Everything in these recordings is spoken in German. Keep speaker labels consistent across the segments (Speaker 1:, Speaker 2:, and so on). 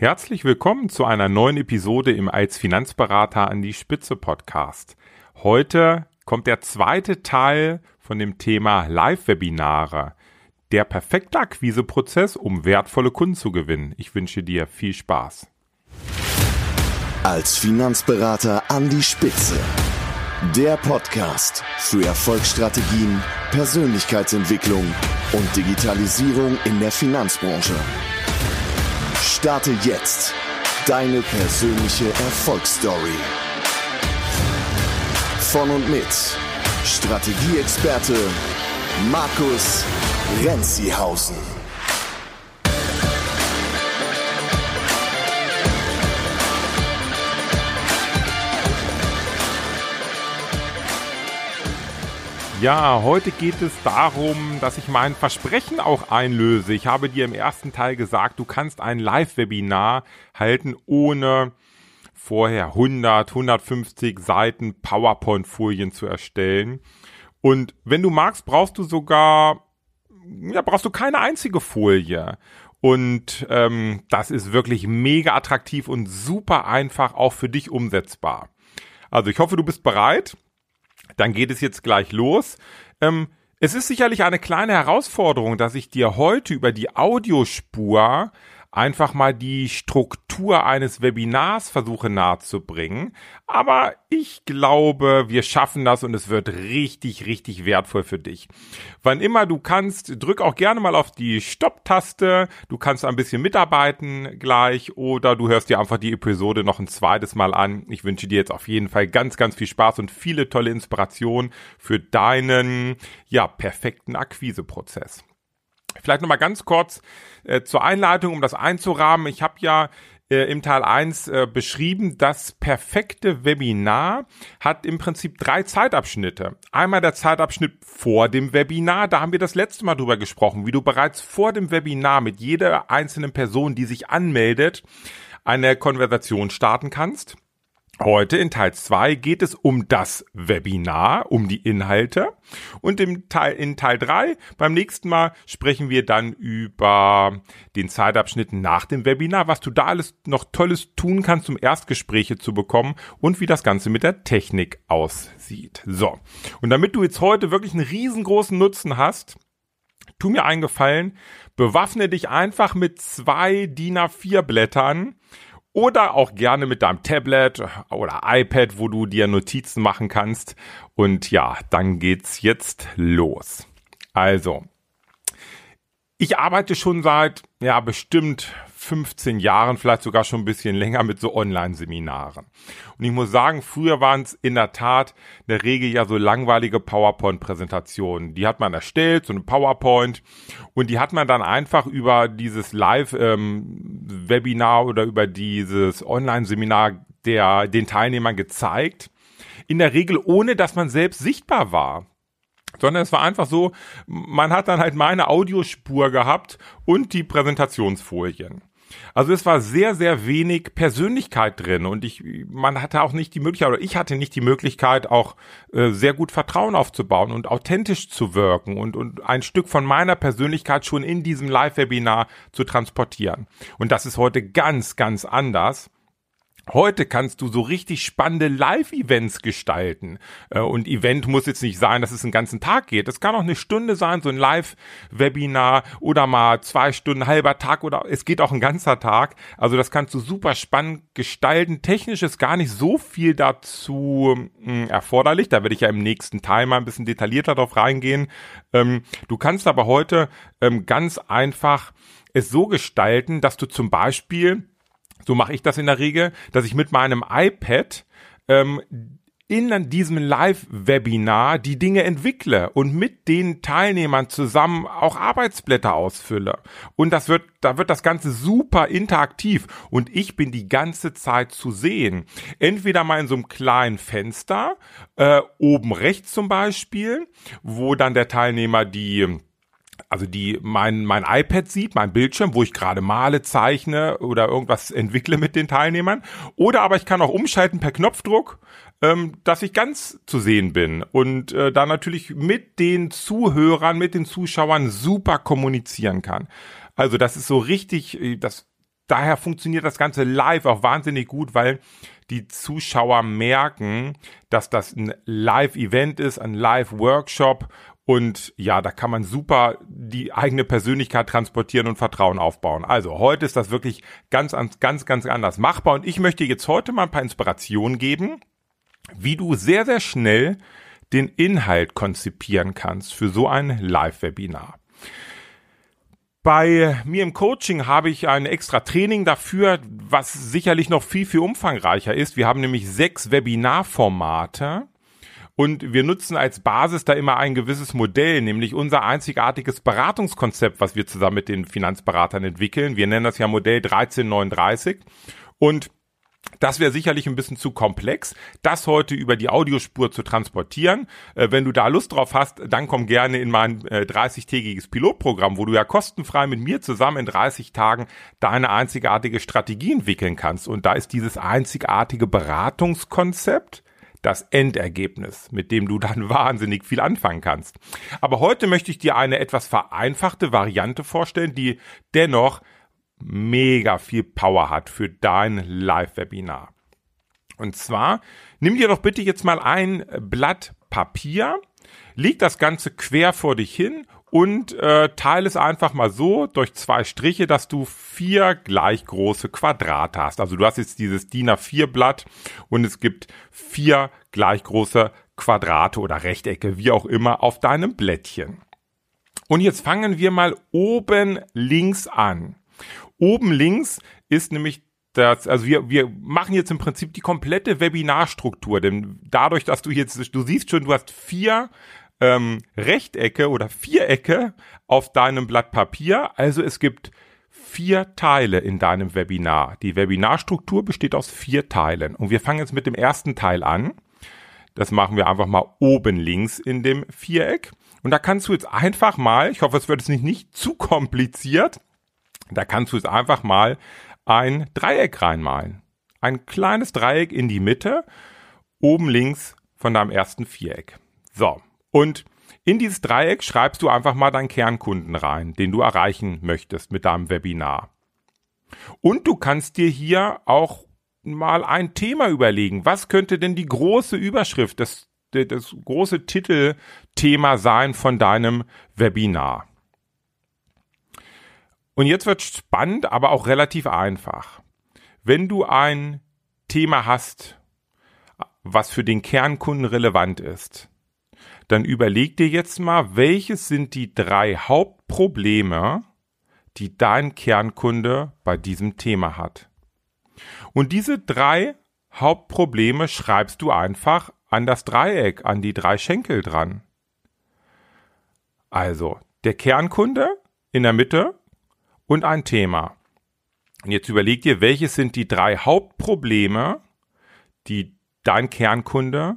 Speaker 1: Herzlich willkommen zu einer neuen Episode im Als Finanzberater an die Spitze Podcast. Heute kommt der zweite Teil von dem Thema Live-Webinare. Der perfekte Akquiseprozess, um wertvolle Kunden zu gewinnen. Ich wünsche dir viel Spaß.
Speaker 2: Als Finanzberater an die Spitze. Der Podcast für Erfolgsstrategien, Persönlichkeitsentwicklung und Digitalisierung in der Finanzbranche. Starte jetzt deine persönliche Erfolgsstory. Von und mit Strategieexperte Markus Renzihausen.
Speaker 1: Ja, heute geht es darum, dass ich mein Versprechen auch einlöse. Ich habe dir im ersten Teil gesagt, du kannst ein Live-Webinar halten, ohne vorher 100, 150 Seiten PowerPoint-Folien zu erstellen. Und wenn du magst, brauchst du sogar, ja, brauchst du keine einzige Folie. Und ähm, das ist wirklich mega attraktiv und super einfach auch für dich umsetzbar. Also ich hoffe, du bist bereit dann geht es jetzt gleich los. Ähm, es ist sicherlich eine kleine Herausforderung, dass ich dir heute über die Audiospur einfach mal die Struktur eines Webinars versuche nahezubringen. Aber ich glaube, wir schaffen das und es wird richtig, richtig wertvoll für dich. Wann immer du kannst, drück auch gerne mal auf die Stopp-Taste. Du kannst ein bisschen mitarbeiten gleich oder du hörst dir einfach die Episode noch ein zweites Mal an. Ich wünsche dir jetzt auf jeden Fall ganz, ganz viel Spaß und viele tolle Inspiration für deinen, ja, perfekten Akquiseprozess. Vielleicht nochmal ganz kurz äh, zur Einleitung, um das einzurahmen. Ich habe ja äh, im Teil 1 äh, beschrieben, das perfekte Webinar hat im Prinzip drei Zeitabschnitte. Einmal der Zeitabschnitt vor dem Webinar, da haben wir das letzte Mal drüber gesprochen, wie du bereits vor dem Webinar mit jeder einzelnen Person, die sich anmeldet, eine Konversation starten kannst. Heute in Teil 2 geht es um das Webinar, um die Inhalte. Und im Teil, in Teil 3 beim nächsten Mal sprechen wir dann über den Zeitabschnitt nach dem Webinar, was du da alles noch Tolles tun kannst, um Erstgespräche zu bekommen und wie das Ganze mit der Technik aussieht. So. Und damit du jetzt heute wirklich einen riesengroßen Nutzen hast, tu mir einen Gefallen, bewaffne dich einfach mit zwei DIN A4 Blättern oder auch gerne mit deinem Tablet oder iPad, wo du dir Notizen machen kannst. Und ja, dann geht's jetzt los. Also, ich arbeite schon seit, ja, bestimmt 15 Jahren, vielleicht sogar schon ein bisschen länger mit so Online-Seminaren. Und ich muss sagen, früher waren es in der Tat in der Regel ja so langweilige PowerPoint-Präsentationen. Die hat man erstellt, so eine PowerPoint, und die hat man dann einfach über dieses Live-Webinar ähm, oder über dieses Online-Seminar der den Teilnehmern gezeigt. In der Regel ohne, dass man selbst sichtbar war sondern es war einfach so, man hat dann halt meine Audiospur gehabt und die Präsentationsfolien. Also es war sehr, sehr wenig Persönlichkeit drin und ich, man hatte auch nicht die Möglichkeit, oder ich hatte nicht die Möglichkeit, auch äh, sehr gut Vertrauen aufzubauen und authentisch zu wirken und, und ein Stück von meiner Persönlichkeit schon in diesem Live-Webinar zu transportieren. Und das ist heute ganz, ganz anders. Heute kannst du so richtig spannende Live-Events gestalten. Äh, und Event muss jetzt nicht sein, dass es einen ganzen Tag geht. Es kann auch eine Stunde sein, so ein Live-Webinar oder mal zwei Stunden, halber Tag oder es geht auch ein ganzer Tag. Also das kannst du super spannend gestalten. Technisch ist gar nicht so viel dazu hm, erforderlich. Da werde ich ja im nächsten Teil mal ein bisschen detaillierter drauf reingehen. Ähm, du kannst aber heute ähm, ganz einfach es so gestalten, dass du zum Beispiel so mache ich das in der Regel, dass ich mit meinem iPad ähm, in diesem Live-Webinar die Dinge entwickle und mit den Teilnehmern zusammen auch Arbeitsblätter ausfülle. Und das wird, da wird das Ganze super interaktiv und ich bin die ganze Zeit zu sehen. Entweder mal in so einem kleinen Fenster, äh, oben rechts zum Beispiel, wo dann der Teilnehmer die also die mein mein iPad sieht, mein Bildschirm, wo ich gerade male, zeichne oder irgendwas entwickle mit den Teilnehmern. Oder aber ich kann auch umschalten per Knopfdruck, ähm, dass ich ganz zu sehen bin und äh, da natürlich mit den Zuhörern, mit den Zuschauern super kommunizieren kann. Also das ist so richtig, äh, das daher funktioniert das Ganze live auch wahnsinnig gut, weil die Zuschauer merken, dass das ein Live-Event ist, ein Live-Workshop und ja, da kann man super die eigene Persönlichkeit transportieren und Vertrauen aufbauen. Also heute ist das wirklich ganz, ganz, ganz anders machbar und ich möchte jetzt heute mal ein paar Inspirationen geben, wie du sehr, sehr schnell den Inhalt konzipieren kannst für so ein Live-Webinar. Bei mir im Coaching habe ich ein extra Training dafür, was sicherlich noch viel, viel umfangreicher ist. Wir haben nämlich sechs Webinarformate und wir nutzen als Basis da immer ein gewisses Modell, nämlich unser einzigartiges Beratungskonzept, was wir zusammen mit den Finanzberatern entwickeln. Wir nennen das ja Modell 1339 und das wäre sicherlich ein bisschen zu komplex, das heute über die Audiospur zu transportieren. Äh, wenn du da Lust drauf hast, dann komm gerne in mein äh, 30-tägiges Pilotprogramm, wo du ja kostenfrei mit mir zusammen in 30 Tagen deine einzigartige Strategie entwickeln kannst. Und da ist dieses einzigartige Beratungskonzept das Endergebnis, mit dem du dann wahnsinnig viel anfangen kannst. Aber heute möchte ich dir eine etwas vereinfachte Variante vorstellen, die dennoch mega viel Power hat für dein Live-Webinar. Und zwar, nimm dir doch bitte jetzt mal ein Blatt Papier, leg das Ganze quer vor dich hin und äh, teile es einfach mal so durch zwei Striche, dass du vier gleich große Quadrate hast. Also du hast jetzt dieses DIN A4 Blatt und es gibt vier gleich große Quadrate oder Rechtecke, wie auch immer, auf deinem Blättchen. Und jetzt fangen wir mal oben links an. Oben links ist nämlich das, also wir, wir machen jetzt im Prinzip die komplette Webinarstruktur, denn dadurch, dass du jetzt, du siehst schon, du hast vier ähm, Rechtecke oder Vierecke auf deinem Blatt Papier, also es gibt vier Teile in deinem Webinar. Die Webinarstruktur besteht aus vier Teilen und wir fangen jetzt mit dem ersten Teil an. Das machen wir einfach mal oben links in dem Viereck. Und da kannst du jetzt einfach mal, ich hoffe, es wird jetzt nicht, nicht zu kompliziert, da kannst du jetzt einfach mal ein Dreieck reinmalen. Ein kleines Dreieck in die Mitte, oben links von deinem ersten Viereck. So. Und in dieses Dreieck schreibst du einfach mal deinen Kernkunden rein, den du erreichen möchtest mit deinem Webinar. Und du kannst dir hier auch mal ein Thema überlegen. Was könnte denn die große Überschrift, das, das große Titelthema sein von deinem Webinar? Und jetzt wird spannend, aber auch relativ einfach. Wenn du ein Thema hast, was für den Kernkunden relevant ist, dann überleg dir jetzt mal, welches sind die drei Hauptprobleme, die dein Kernkunde bei diesem Thema hat. Und diese drei Hauptprobleme schreibst du einfach an das Dreieck, an die drei Schenkel dran. Also, der Kernkunde in der Mitte, und ein Thema. Und jetzt überleg dir, welches sind die drei Hauptprobleme, die dein Kernkunde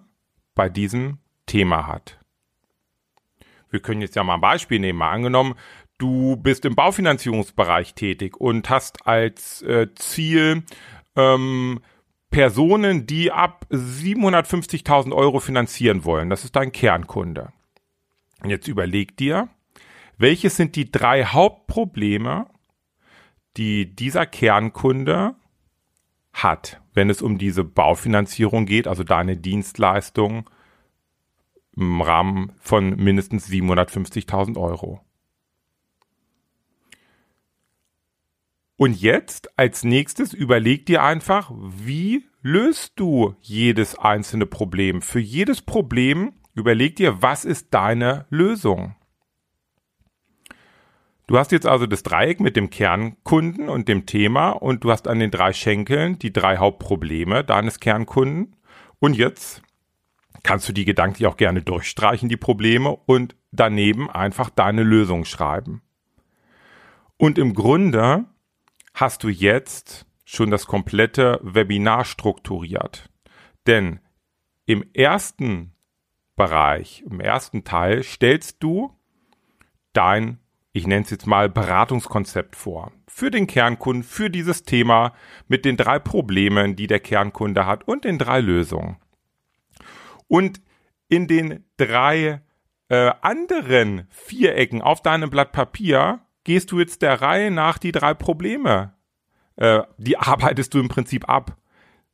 Speaker 1: bei diesem Thema hat. Wir können jetzt ja mal ein Beispiel nehmen. Mal angenommen, du bist im Baufinanzierungsbereich tätig und hast als äh, Ziel ähm, Personen, die ab 750.000 Euro finanzieren wollen. Das ist dein Kernkunde. Und jetzt überleg dir, welches sind die drei Hauptprobleme, die dieser Kernkunde hat, wenn es um diese Baufinanzierung geht, also deine Dienstleistung im Rahmen von mindestens 750.000 Euro. Und jetzt als nächstes überleg dir einfach, wie löst du jedes einzelne Problem? Für jedes Problem überleg dir, was ist deine Lösung? Du hast jetzt also das Dreieck mit dem Kernkunden und dem Thema und du hast an den drei Schenkeln die drei Hauptprobleme deines Kernkunden. Und jetzt kannst du die gedanklich auch gerne durchstreichen, die Probleme, und daneben einfach deine Lösung schreiben. Und im Grunde hast du jetzt schon das komplette Webinar strukturiert. Denn im ersten Bereich, im ersten Teil stellst du dein ich nenne es jetzt mal Beratungskonzept vor. Für den Kernkunden, für dieses Thema mit den drei Problemen, die der Kernkunde hat und den drei Lösungen. Und in den drei äh, anderen Vierecken auf deinem Blatt Papier gehst du jetzt der Reihe nach die drei Probleme äh, die arbeitest du im Prinzip ab.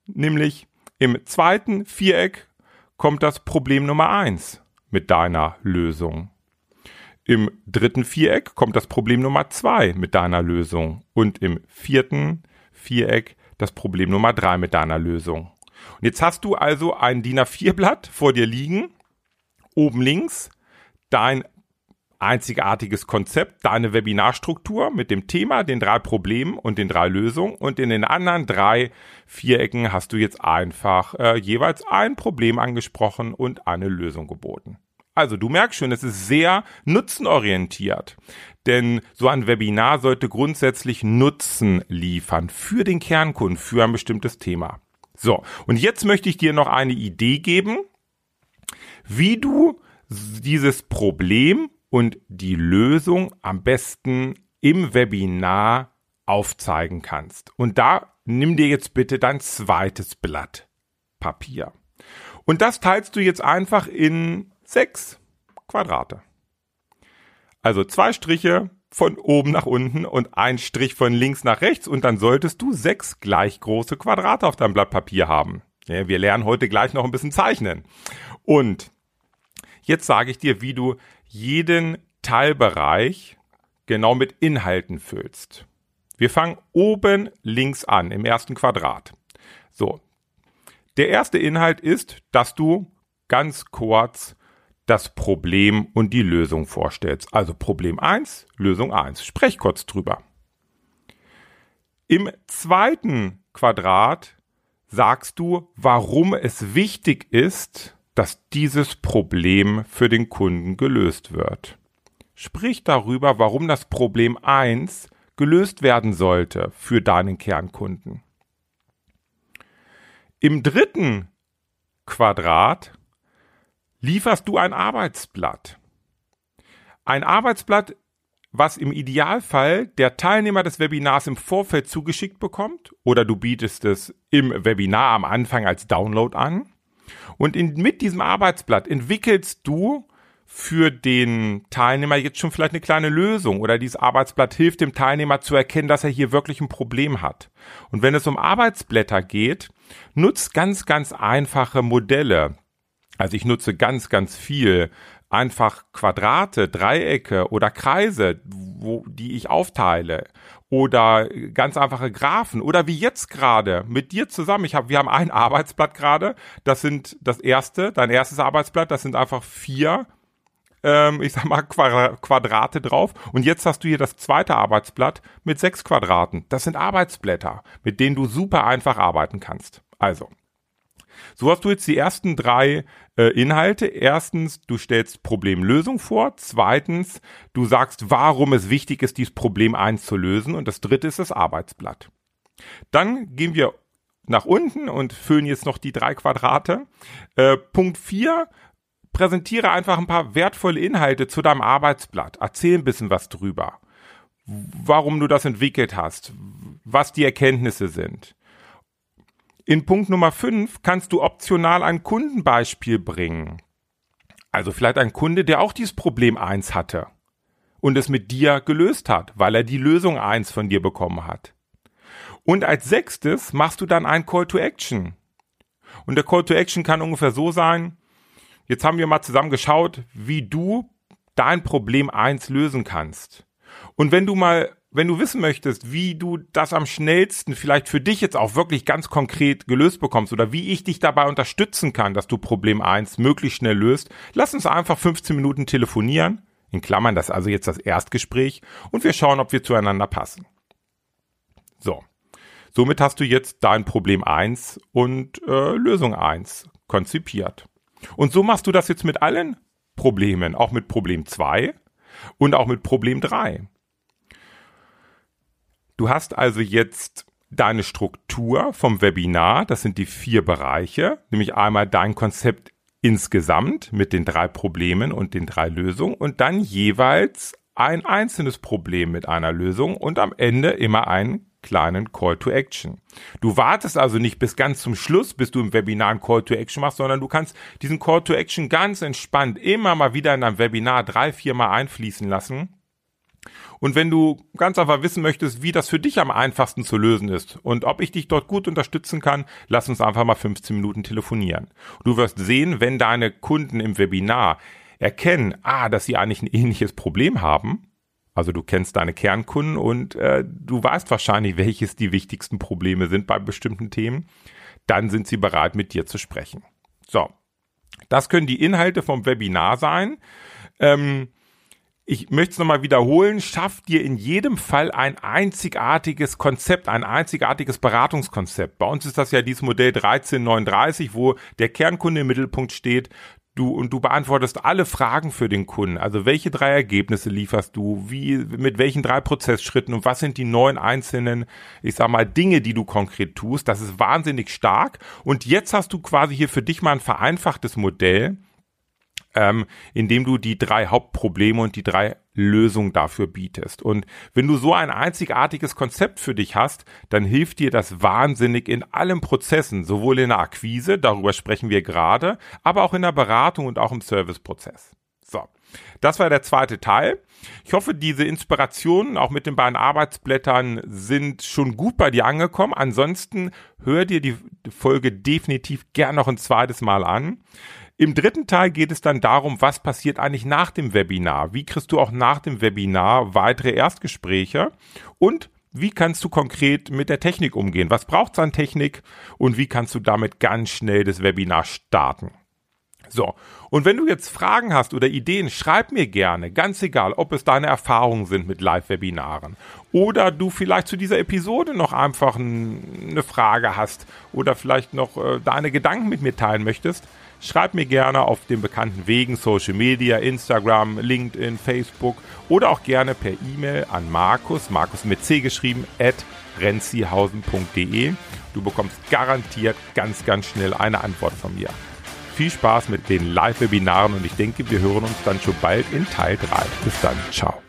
Speaker 1: Nämlich im zweiten Viereck kommt das Problem Nummer eins mit deiner Lösung. Im dritten Viereck kommt das Problem Nummer zwei mit deiner Lösung. Und im vierten Viereck das Problem Nummer drei mit deiner Lösung. Und jetzt hast du also ein DIN A4-Blatt vor dir liegen, oben links dein einzigartiges Konzept, deine Webinarstruktur mit dem Thema, den drei Problemen und den drei Lösungen und in den anderen drei Vierecken hast du jetzt einfach äh, jeweils ein Problem angesprochen und eine Lösung geboten. Also du merkst schon, es ist sehr nutzenorientiert. Denn so ein Webinar sollte grundsätzlich Nutzen liefern für den Kernkunden, für ein bestimmtes Thema. So, und jetzt möchte ich dir noch eine Idee geben, wie du dieses Problem und die Lösung am besten im Webinar aufzeigen kannst. Und da nimm dir jetzt bitte dein zweites Blatt Papier. Und das teilst du jetzt einfach in sechs Quadrate. Also zwei Striche von oben nach unten und ein Strich von links nach rechts und dann solltest du sechs gleich große Quadrate auf deinem Blatt Papier haben. Ja, wir lernen heute gleich noch ein bisschen zeichnen. Und jetzt sage ich dir, wie du jeden Teilbereich genau mit Inhalten füllst. Wir fangen oben links an, im ersten Quadrat. So. Der erste Inhalt ist, dass du ganz kurz das Problem und die Lösung vorstellst. Also Problem 1, Lösung 1. Sprech kurz drüber. Im zweiten Quadrat sagst du, warum es wichtig ist, dass dieses Problem für den Kunden gelöst wird. Sprich darüber, warum das Problem 1 gelöst werden sollte für deinen Kernkunden. Im dritten Quadrat lieferst du ein Arbeitsblatt. Ein Arbeitsblatt, was im Idealfall der Teilnehmer des Webinars im Vorfeld zugeschickt bekommt oder du bietest es im Webinar am Anfang als Download an und in, mit diesem Arbeitsblatt entwickelst du für den Teilnehmer jetzt schon vielleicht eine kleine Lösung oder dieses Arbeitsblatt hilft dem Teilnehmer zu erkennen, dass er hier wirklich ein Problem hat. Und wenn es um Arbeitsblätter geht, nutzt ganz, ganz einfache Modelle. Also ich nutze ganz, ganz viel einfach Quadrate, Dreiecke oder Kreise, wo, die ich aufteile oder ganz einfache Graphen oder wie jetzt gerade mit dir zusammen. Ich habe, wir haben ein Arbeitsblatt gerade. Das sind das erste, dein erstes Arbeitsblatt. Das sind einfach vier, ähm, ich sag mal Quadrate drauf. Und jetzt hast du hier das zweite Arbeitsblatt mit sechs Quadraten. Das sind Arbeitsblätter, mit denen du super einfach arbeiten kannst. Also so hast du jetzt die ersten drei äh, Inhalte. Erstens, du stellst Problemlösung vor. Zweitens, du sagst, warum es wichtig ist, dieses Problem eins zu lösen. Und das dritte ist das Arbeitsblatt. Dann gehen wir nach unten und füllen jetzt noch die drei Quadrate. Äh, Punkt vier präsentiere einfach ein paar wertvolle Inhalte zu deinem Arbeitsblatt. Erzähl ein bisschen was drüber. Warum du das entwickelt hast, was die Erkenntnisse sind. In Punkt Nummer 5 kannst du optional ein Kundenbeispiel bringen. Also vielleicht ein Kunde, der auch dieses Problem 1 hatte und es mit dir gelöst hat, weil er die Lösung 1 von dir bekommen hat. Und als sechstes machst du dann ein Call to Action. Und der Call to Action kann ungefähr so sein, jetzt haben wir mal zusammen geschaut, wie du dein Problem 1 lösen kannst. Und wenn du mal wenn du wissen möchtest, wie du das am schnellsten vielleicht für dich jetzt auch wirklich ganz konkret gelöst bekommst oder wie ich dich dabei unterstützen kann, dass du Problem 1 möglichst schnell löst, lass uns einfach 15 Minuten telefonieren. In Klammern, das ist also jetzt das Erstgespräch und wir schauen, ob wir zueinander passen. So. Somit hast du jetzt dein Problem 1 und äh, Lösung 1 konzipiert. Und so machst du das jetzt mit allen Problemen, auch mit Problem 2 und auch mit Problem 3. Du hast also jetzt deine Struktur vom Webinar, das sind die vier Bereiche, nämlich einmal dein Konzept insgesamt mit den drei Problemen und den drei Lösungen und dann jeweils ein einzelnes Problem mit einer Lösung und am Ende immer einen kleinen Call to Action. Du wartest also nicht bis ganz zum Schluss, bis du im Webinar einen Call to Action machst, sondern du kannst diesen Call to Action ganz entspannt immer mal wieder in deinem Webinar drei, vier Mal einfließen lassen Und wenn du ganz einfach wissen möchtest, wie das für dich am einfachsten zu lösen ist und ob ich dich dort gut unterstützen kann, lass uns einfach mal 15 Minuten telefonieren. Du wirst sehen, wenn deine Kunden im Webinar erkennen, ah, dass sie eigentlich ein ähnliches Problem haben, also du kennst deine Kernkunden und äh, du weißt wahrscheinlich, welches die wichtigsten Probleme sind bei bestimmten Themen, dann sind sie bereit, mit dir zu sprechen. So, das können die Inhalte vom Webinar sein. Ähm, ich möchte es nochmal wiederholen, schaff dir in jedem Fall ein einzigartiges Konzept, ein einzigartiges Beratungskonzept. Bei uns ist das ja dieses Modell 1339, wo der Kernkunde im Mittelpunkt steht. Du, und du beantwortest alle Fragen für den Kunden. Also welche drei Ergebnisse lieferst du? Wie, mit welchen drei Prozessschritten und was sind die neun einzelnen, ich sag mal, Dinge, die du konkret tust? Das ist wahnsinnig stark. Und jetzt hast du quasi hier für dich mal ein vereinfachtes Modell, ähm, indem du die drei Hauptprobleme und die drei Lösungen dafür bietest. Und wenn du so ein einzigartiges Konzept für dich hast, dann hilft dir das wahnsinnig in allen Prozessen, sowohl in der Akquise, darüber sprechen wir gerade, aber auch in der Beratung und auch im Serviceprozess. So. Das war der zweite Teil. Ich hoffe, diese Inspirationen auch mit den beiden Arbeitsblättern sind schon gut bei dir angekommen. Ansonsten hör dir die Folge definitiv gern noch ein zweites Mal an. Im dritten Teil geht es dann darum, was passiert eigentlich nach dem Webinar? Wie kriegst du auch nach dem Webinar weitere Erstgespräche? Und wie kannst du konkret mit der Technik umgehen? Was braucht es an Technik? Und wie kannst du damit ganz schnell das Webinar starten? So, und wenn du jetzt Fragen hast oder Ideen, schreib mir gerne, ganz egal, ob es deine Erfahrungen sind mit Live-Webinaren oder du vielleicht zu dieser Episode noch einfach eine Frage hast oder vielleicht noch äh, deine Gedanken mit mir teilen möchtest, Schreib mir gerne auf den bekannten Wegen Social Media, Instagram, LinkedIn, Facebook oder auch gerne per E-Mail an Markus, Markus mit C geschrieben, at renzihausen.de. Du bekommst garantiert ganz, ganz schnell eine Antwort von mir. Viel Spaß mit den Live-Webinaren und ich denke, wir hören uns dann schon bald in Teil 3. Bis dann. Ciao.